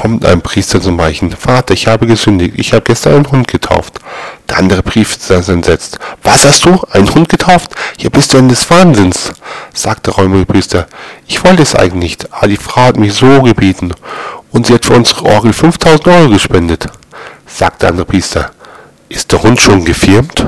kommt ein Priester zum Weichen. Vater, ich habe gesündigt. Ich habe gestern einen Hund getauft. Der andere Priester ist entsetzt. Was hast du? Einen Hund getauft? Ja, bist du denn des Wahnsinns? sagt der räumige Priester. Ich wollte es eigentlich nicht, aber die Frau hat mich so gebeten. Und sie hat für unsere Orgel 5000 Euro gespendet. sagt der andere Priester. Ist der Hund schon gefirmt?